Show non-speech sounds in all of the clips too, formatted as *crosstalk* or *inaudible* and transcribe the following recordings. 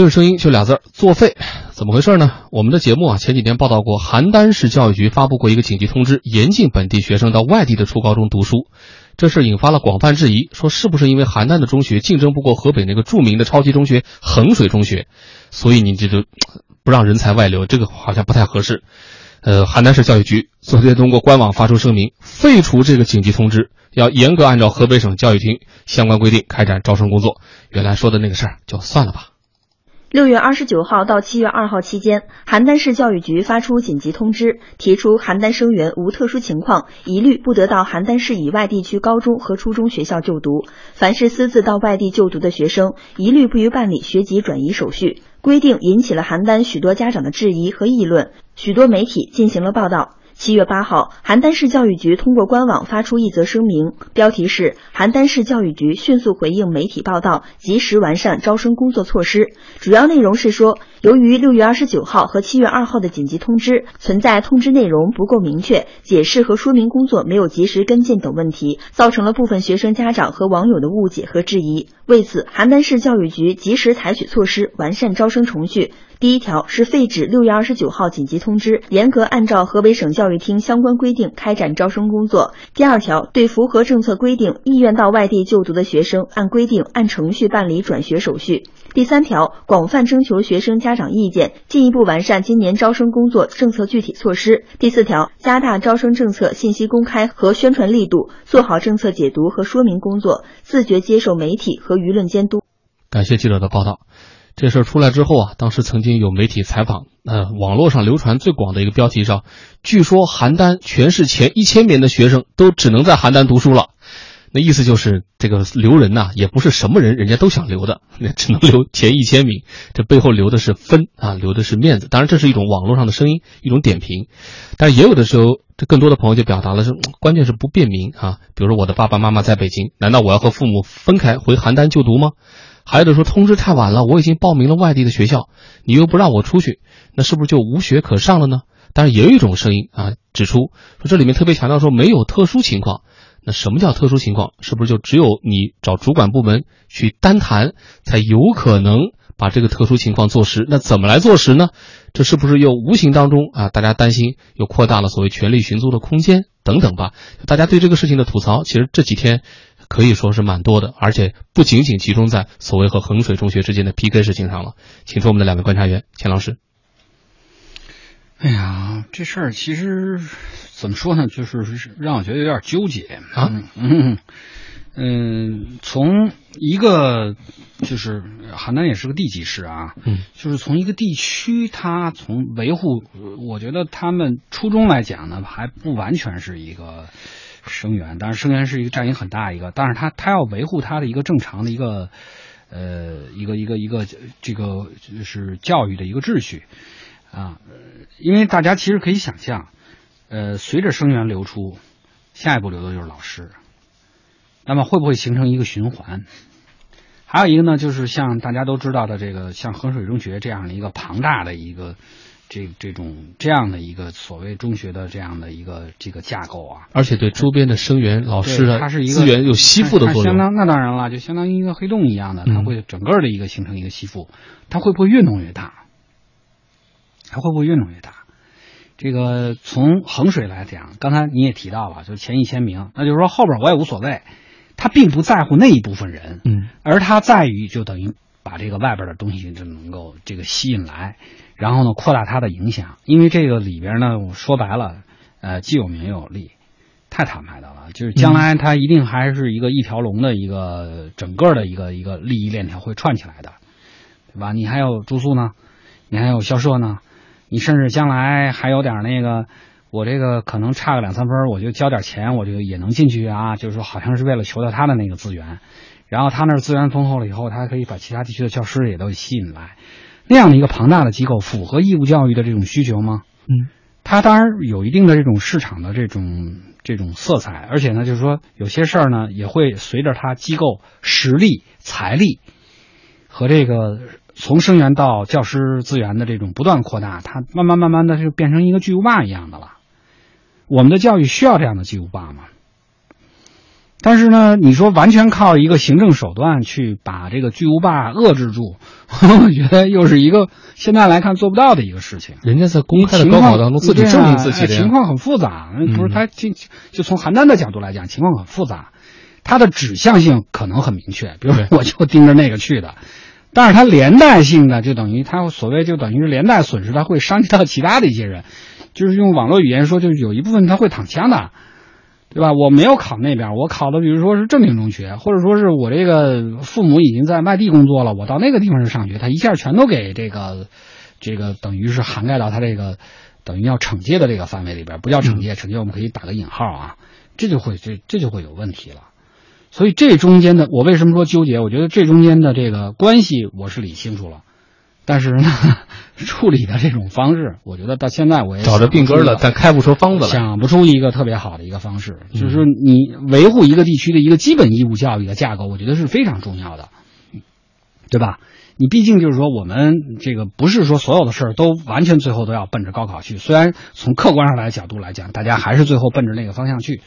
今日声音就俩字儿作废，怎么回事呢？我们的节目啊前几天报道过，邯郸市教育局发布过一个紧急通知，严禁本地学生到外地的初高中读书。这事引发了广泛质疑，说是不是因为邯郸的中学竞争不过河北那个著名的超级中学衡水中学，所以你这就 *tsk* 不让人才外流？这个好像不太合适。呃，邯郸市教育局昨天通过官网发出声明，废除这个紧急通知，要严格按照河北省教育厅相关规定开展招生工作。原来说的那个事儿就算了吧。六月二十九号到七月二号期间，邯郸市教育局发出紧急通知，提出邯郸生源无特殊情况，一律不得到邯郸市以外地区高中和初中学校就读。凡是私自到外地就读的学生，一律不予办理学籍转移手续。规定引起了邯郸许多家长的质疑和议论，许多媒体进行了报道。七月八号，邯郸市教育局通过官网发出一则声明，标题是“邯郸市教育局迅速回应媒体报道，及时完善招生工作措施”。主要内容是说，由于六月二十九号和七月二号的紧急通知存在通知内容不够明确、解释和说明工作没有及时跟进等问题，造成了部分学生家长和网友的误解和质疑。为此，邯郸市教育局及时采取措施，完善招生程序。第一条是废止六月二十九号紧急通知，严格按照河北省教育厅相关规定开展招生工作。第二条，对符合政策规定、意愿到外地就读的学生，按规定按程序办理转学手续。第三条，广泛征求学生家家长意见，进一步完善今年招生工作政策具体措施。第四条，加大招生政策信息公开和宣传力度，做好政策解读和说明工作，自觉接受媒体和舆论监督。感谢记者的报道。这事儿出来之后啊，当时曾经有媒体采访，呃，网络上流传最广的一个标题上，据说邯郸全市前一千名的学生都只能在邯郸读书了。那意思就是这个留人呐，也不是什么人人家都想留的，那只能留前一千名。这背后留的是分啊，留的是面子。当然，这是一种网络上的声音，一种点评。但也有的时候，这更多的朋友就表达了是，关键是不便民啊。比如说，我的爸爸妈妈在北京，难道我要和父母分开回邯郸就读吗？还有的说通知太晚了，我已经报名了外地的学校，你又不让我出去，那是不是就无学可上了呢？但是也有一种声音啊，指出说这里面特别强调说没有特殊情况，什么叫特殊情况？是不是就只有你找主管部门去单谈，才有可能把这个特殊情况坐实？那怎么来坐实呢？这是不是又无形当中啊，大家担心又扩大了所谓权力寻租的空间等等吧？大家对这个事情的吐槽，其实这几天。可以说是蛮多的，而且不仅仅集中在所谓和衡水中学之间的 PK 事情上了。请出我们的两位观察员，钱老师。哎呀，这事儿其实怎么说呢，就是让我觉得有点纠结啊。嗯嗯，从一个就是邯郸也是个地级市啊，嗯，就是从一个地区，它从维护，我觉得他们初衷来讲呢，还不完全是一个。生源，当然生源是一个占一个很大一个，但是他他要维护他的一个正常的一个呃一个一个一个这个就是教育的一个秩序啊，因为大家其实可以想象，呃，随着生源流出，下一步流的就是老师，那么会不会形成一个循环？还有一个呢，就是像大家都知道的这个像衡水中学这样的一个庞大的一个。这这种这样的一个所谓中学的这样的一个这个架构啊，而且对周边的生源老师的资源有吸附的作用，相当那当然了，就相当于一个黑洞一样的，它会整个的一个形成一个吸附，它会不会越弄越大？它会不会越弄越大？这个从衡水来讲，刚才你也提到了，就是前一千名，那就是说后边我也无所谓，他并不在乎那一部分人，嗯，而他在于就等于把这个外边的东西就能够这个吸引来。然后呢，扩大他的影响，因为这个里边呢，我说白了，呃，既有名又有利，太坦白的了，就是将来它一定还是一个一条龙的一个整个的一个一个利益链条会串起来的，对吧？你还有住宿呢，你还有校舍呢，你甚至将来还有点那个，我这个可能差个两三分，我就交点钱，我就也能进去啊，就是说好像是为了求到他的那个资源，然后他那资源丰厚了以后，他还可以把其他地区的教师也都吸引来。那样的一个庞大的机构，符合义务教育的这种需求吗？嗯，它当然有一定的这种市场的这种这种色彩，而且呢，就是说有些事儿呢，也会随着它机构实力、财力和这个从生源到教师资源的这种不断扩大，它慢慢慢慢的就变成一个巨无霸一样的了。我们的教育需要这样的巨无霸吗？但是呢，你说完全靠一个行政手段去把这个巨无霸遏制住，*laughs* 我觉得又是一个现在来看做不到的一个事情。人家在公开的高考当中自己证明自己的情况很复杂，不是他就就从邯郸的角度来讲，情况很复杂，他的指向性可能很明确，比如我就盯着那个去的，但是它连带性的就等于它所谓就等于是连带损失，它会伤及到其他的一些人，就是用网络语言说，就是有一部分他会躺枪的。对吧？我没有考那边，我考的比如说是正经中学，或者说是我这个父母已经在外地工作了，我到那个地方去上学，他一下全都给这个，这个等于是涵盖到他这个等于要惩戒的这个范围里边，不叫惩戒，惩戒我们可以打个引号啊，这就会这这就会有问题了。所以这中间的我为什么说纠结？我觉得这中间的这个关系我是理清楚了。但是呢，*laughs* 处理的这种方式，我觉得到现在我也找着病根了，但开不出方子来，想不出一个特别好的一个方式。就是说，你维护一个地区的一个基本义务教育的架构，我觉得是非常重要的，对吧？你毕竟就是说，我们这个不是说所有的事儿都完全最后都要奔着高考去。虽然从客观上来角度来讲，大家还是最后奔着那个方向去，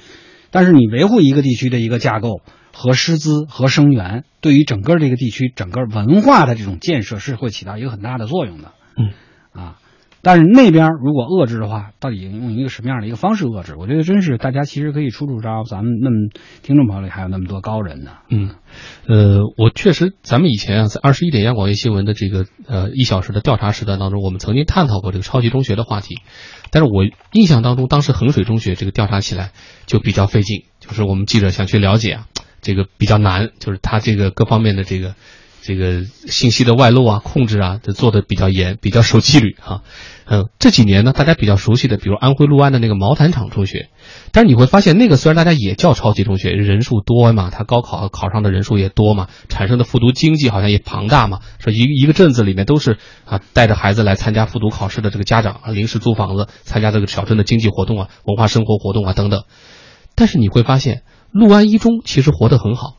但是你维护一个地区的一个架构。和师资和生源对于整个这个地区整个文化的这种建设是会起到一个很大的作用的，嗯，啊，但是那边如果遏制的话，到底用一个什么样的一个方式遏制？我觉得真是大家其实可以出出招。咱们那么听众朋友里还有那么多高人呢，嗯，呃，我确实，咱们以前啊，在二十一点央广夜新闻的这个呃一小时的调查时段当中，我们曾经探讨过这个超级中学的话题，但是我印象当中，当时衡水中学这个调查起来就比较费劲，就是我们记者想去了解啊。这个比较难，就是他这个各方面的这个这个信息的外露啊、控制啊，都做的比较严，比较守纪律啊。*laughs* 嗯，这几年呢，大家比较熟悉的，比如安徽六安的那个毛坦厂中学，但是你会发现，那个虽然大家也叫超级中学，人数多嘛，他高考考上的人数也多嘛，*laughs* 产生的复读经济好像也庞大嘛，说一一个镇子里面都是啊带着孩子来参加复读考试的这个家长啊，临时租房子参加这个小镇的经济活动啊、文化生活活动啊等等。但是你会发现。六安一中其实活得很好，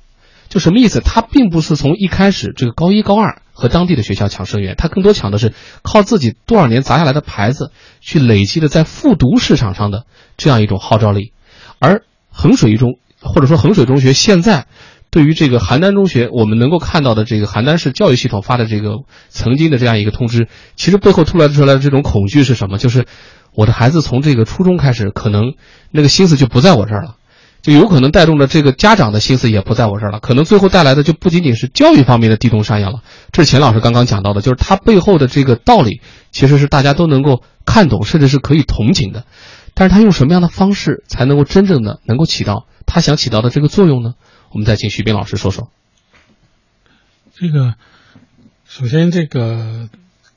就什么意思？他并不是从一开始这个高一高二和当地的学校抢生源，他更多抢的是靠自己多少年砸下来的牌子去累积的在复读市场上的这样一种号召力。而衡水一中或者说衡水中学现在对于这个邯郸中学，我们能够看到的这个邯郸市教育系统发的这个曾经的这样一个通知，其实背后突来出来的这种恐惧是什么？就是我的孩子从这个初中开始，可能那个心思就不在我这儿了。就有可能带动着这个家长的心思也不在我这儿了，可能最后带来的就不仅仅是教育方面的地动山摇了。这是钱老师刚刚讲到的，就是他背后的这个道理，其实是大家都能够看懂，甚至是可以同情的。但是他用什么样的方式才能够真正的能够起到他想起到的这个作用呢？我们再请徐斌老师说说。这个，首先这个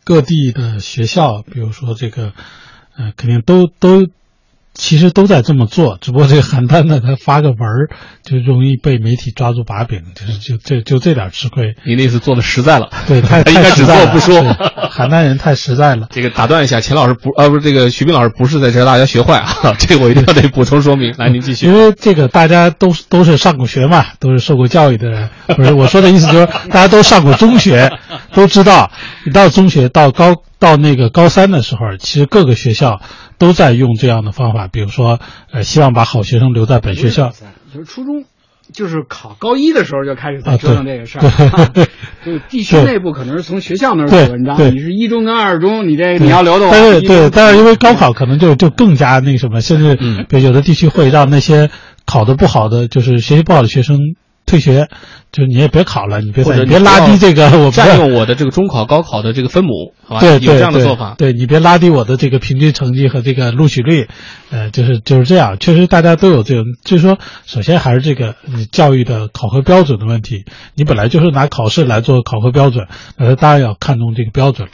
各地的学校，比如说这个，呃，肯定都都。其实都在这么做，只不过这个邯郸呢，他发个文儿就容易被媒体抓住把柄，就是就这就这点吃亏。你那次做的实在了，对，太 *laughs* 应该只做不说。邯郸人太实在了。*laughs* 这个打断一下，钱老师不，啊，不是这个徐斌老师不是在这大家学坏啊，*laughs* 这个我一定要得补充说明。来，您继续。因为这个大家都都是上过学嘛，都是受过教育的人。不是我说的意思，就是大家都上过中学，都知道，你到中学到高到那个高三的时候，其实各个学校。都在用这样的方法，比如说，呃，希望把好学生留在本学校。就是初中，就是考高一的时候就开始在折腾这个事儿。*laughs* 就地区内部可能是从学校那儿写文章，你是一中跟二中，你这你要留的话，对对。但是因为高考可能就就更加那什么，甚至比如有的地区会让那些考的不好的，就是学习不好的学生。退学，就你也别考了，你别再别拉低这个，*laughs* 我占用我的这个中考、高考的这个分母，*laughs* 好吧？对有这样的做法，对你别拉低我的这个平均成绩和这个录取率，呃，就是就是这样。确实，大家都有这种，就是说，首先还是这个教育的考核标准的问题。你本来就是拿考试来做考核标准，那当然要看重这个标准了，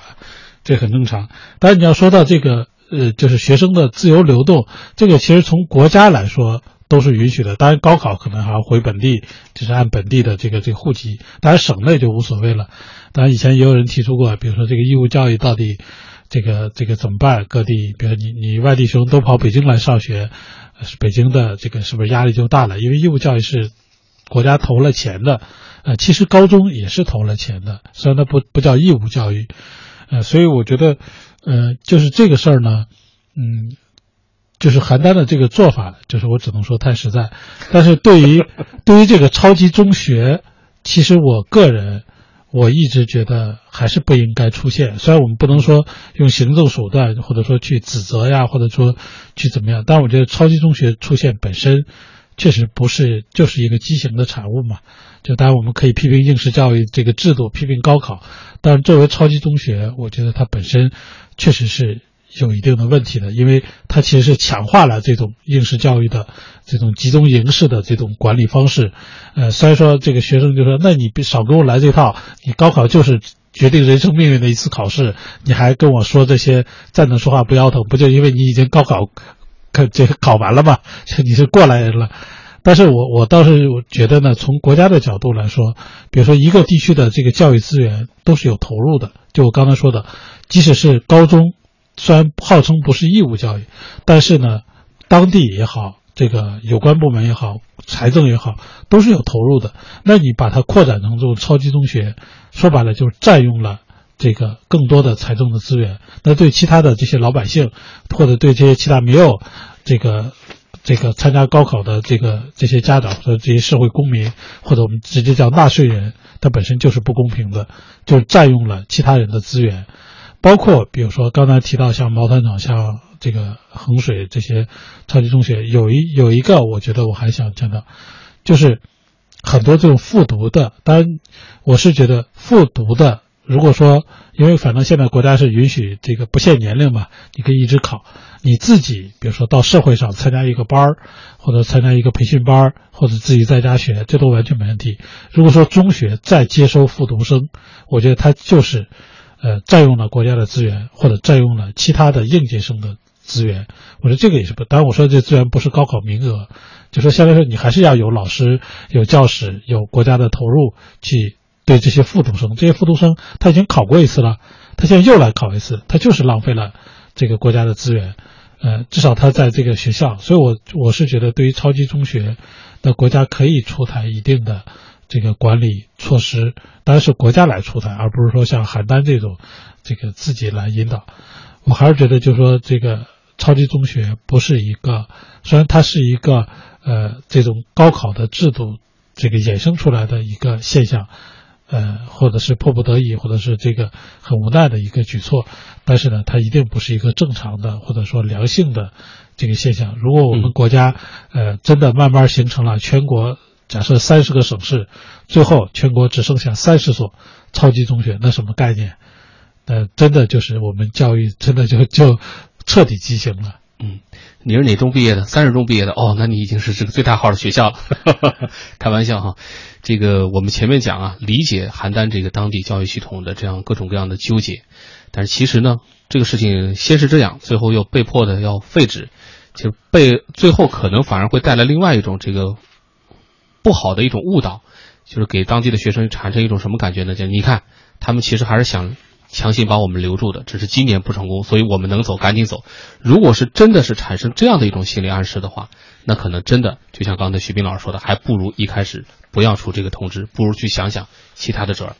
这很正常。但是你要说到这个，呃，就是学生的自由流动，这个其实从国家来说。都是允许的，当然高考可能还要回本地，就是按本地的这个这个户籍，当然省内就无所谓了。当然以前也有人提出过，比如说这个义务教育到底这个这个怎么办？各地，比如你你外地学生都跑北京来上学，是北京的这个是不是压力就大了？因为义务教育是国家投了钱的，呃，其实高中也是投了钱的，虽然它不不叫义务教育，呃，所以我觉得，呃，就是这个事儿呢，嗯。就是邯郸的这个做法，就是我只能说太实在。但是对于 *laughs* 对于这个超级中学，其实我个人我一直觉得还是不应该出现。虽然我们不能说用行政手段或者说去指责呀，或者说去怎么样，但我觉得超级中学出现本身确实不是就是一个畸形的产物嘛。就当然我们可以批评应试教育这个制度，批评高考，但是作为超级中学，我觉得它本身确实是有一定的问题的，因为它其实是强化了这种应试教育的这种集中营式的这种管理方式。呃，虽然说这个学生就说，那你别少给我来这套，你高考就是决定人生命运的一次考试，你还跟我说这些站着说话不腰疼，不就因为你已经高考可这个考完了吗？*laughs* 你是过来人了。但是我我倒是觉得呢，从国家的角度来说，比如说一个地区的这个教育资源都是有投入的。就我刚才说的，即使是高中，虽然号称不是义务教育，但是呢，当地也好，这个有关部门也好，财政也好，都是有投入的。那你把它扩展成这种超级中学，说白了就是占用了这个更多的财政的资源。那对其他的这些老百姓，或者对这些其他没有这个。这个参加高考的这个这些家长和这些社会公民，或者我们直接叫纳税人，他本身就是不公平的，就占用了其他人的资源，包括比如说刚才提到像毛团长、像这个衡水这些超级中学，有一有一个我觉得我还想讲的，就是很多这种复读的，当然我是觉得复读的，如果说因为反正现在国家是允许这个不限年龄嘛，你可以一直考。你自己，比如说到社会上参加一个班儿，或者参加一个培训班儿，或者自己在家学，这都完全没问题。如果说中学再接收复读生，我觉得他就是，呃，占用了国家的资源，或者占用了其他的应届生的资源。我觉得这个也是不，当然我说这资源不是高考名额，就说相对来说你还是要有老师、有教室、有国家的投入去对这些复读生。这些复读生他已经考过一次了，他现在又来考一次，他就是浪费了这个国家的资源。呃，至少他在这个学校，所以我我是觉得，对于超级中学，那国家可以出台一定的这个管理措施，当然是国家来出台，而不是说像邯郸这种这个自己来引导。我还是觉得，就是说这个超级中学不是一个，虽然它是一个呃这种高考的制度这个衍生出来的一个现象。呃，或者是迫不得已，或者是这个很无奈的一个举措，但是呢，它一定不是一个正常的或者说良性的这个现象。如果我们国家呃真的慢慢形成了全国假设三十个省市，最后全国只剩下三十所超级中学，那什么概念？呃，真的就是我们教育真的就就彻底畸形了。嗯，你是哪中毕业的？三十中毕业的哦，那你已经是这个最大号的学校了。*laughs* 开玩笑哈，这个我们前面讲啊，理解邯郸这个当地教育系统的这样各种各样的纠结，但是其实呢，这个事情先是这样，最后又被迫的要废止，就被最后可能反而会带来另外一种这个不好的一种误导，就是给当地的学生产生一种什么感觉呢？就你看，他们其实还是想。强行把我们留住的，只是今年不成功，所以我们能走赶紧走。如果是真的是产生这样的一种心理暗示的话，那可能真的就像刚才徐斌老师说的，还不如一开始不要出这个通知，不如去想想其他的辙。